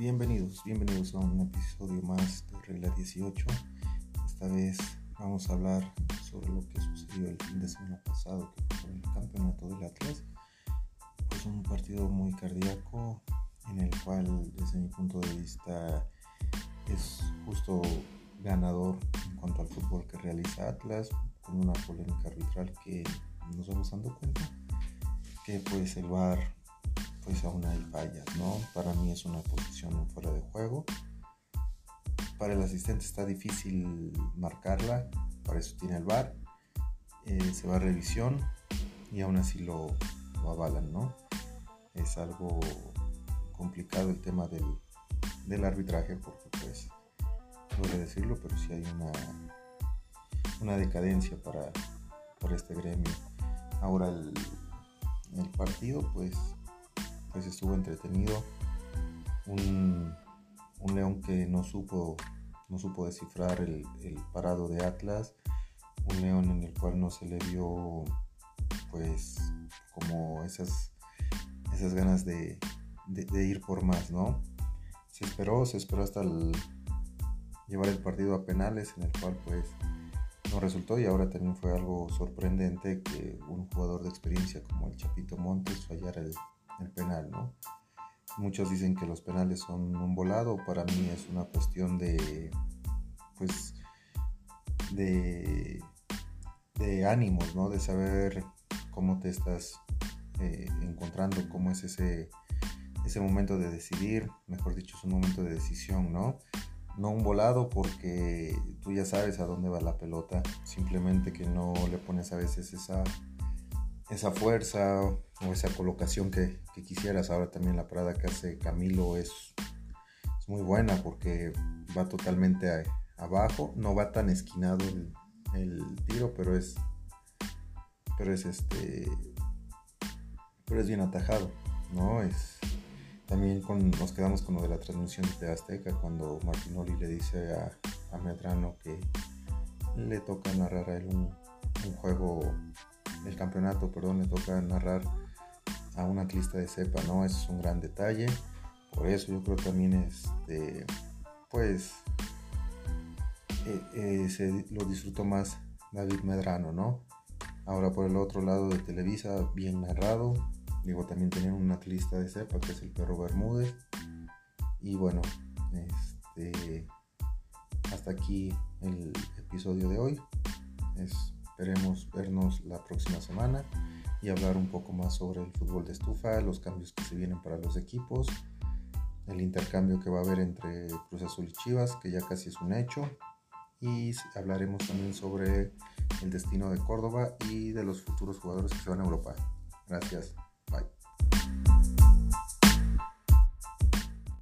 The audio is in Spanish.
Bienvenidos, bienvenidos a un episodio más de Regla 18. Esta vez vamos a hablar sobre lo que sucedió el fin de semana pasado, que fue el campeonato del Atlas. Pues un partido muy cardíaco en el cual, desde mi punto de vista, es justo ganador en cuanto al fútbol que realiza Atlas, con una polémica arbitral que nos vamos dando cuenta que pues el VAR aún hay fallas, ¿no? Para mí es una posición fuera de juego. Para el asistente está difícil marcarla, para eso tiene el VAR. Eh, se va a revisión y aún así lo, avalan, ¿no? Es algo complicado el tema del, arbitraje porque pues, no decirlo, pero sí hay una, una decadencia para, para este gremio. Ahora el partido pues pues estuvo entretenido. Un, león que no supo, no supo descifrar el, parado de Atlas. Un león en el cual no se le vio pues como esas, esas ganas de, ir por más, ¿no? Se esperó, se esperó hasta llevar el partido a penales en el cual pues no resultó y ahora también fue algo sorprendente que un jugador de experiencia como el Chapito Montes fallara el, el penal, ¿no? Muchos dicen que los penales son un volado, para mí es una cuestión de, pues, de, de ánimos, ¿no? De saber cómo te estás eh, encontrando, cómo es ese, ese momento de decidir, mejor dicho, es un momento de decisión, ¿no? No un volado porque tú ya sabes a dónde va la pelota, simplemente que no le pones a veces esa esa fuerza o esa colocación que, quisieras. Ahora también la parada que hace Camilo es, muy buena porque va totalmente abajo, no va tan esquinado el, tiro, pero es, pero es este, pero es bien atajado, ¿no? Es, también con, nos quedamos con lo de la transmisión de Azteca cuando Martinoli le dice a, a Medrano que le toca narrar a él un, un juego el campeonato, perdón, le toca narrar a un atlista de cepa, ¿no? Eso es un gran detalle. Por eso yo creo también, este, pues, eh, eh, se lo disfrutó más David Medrano, ¿no? Ahora por el otro lado de Televisa, bien narrado. Digo, también tenían un atlista de cepa que es el perro Bermúdez. Y bueno, este, hasta aquí el episodio de hoy. Es Esperemos vernos la próxima semana y hablar un poco más sobre el fútbol de estufa, los cambios que se vienen para los equipos, el intercambio que va a haber entre Cruz Azul y Chivas, que ya casi es un hecho, y hablaremos también sobre el destino de Córdoba y de los futuros jugadores que se van a Europa. Gracias.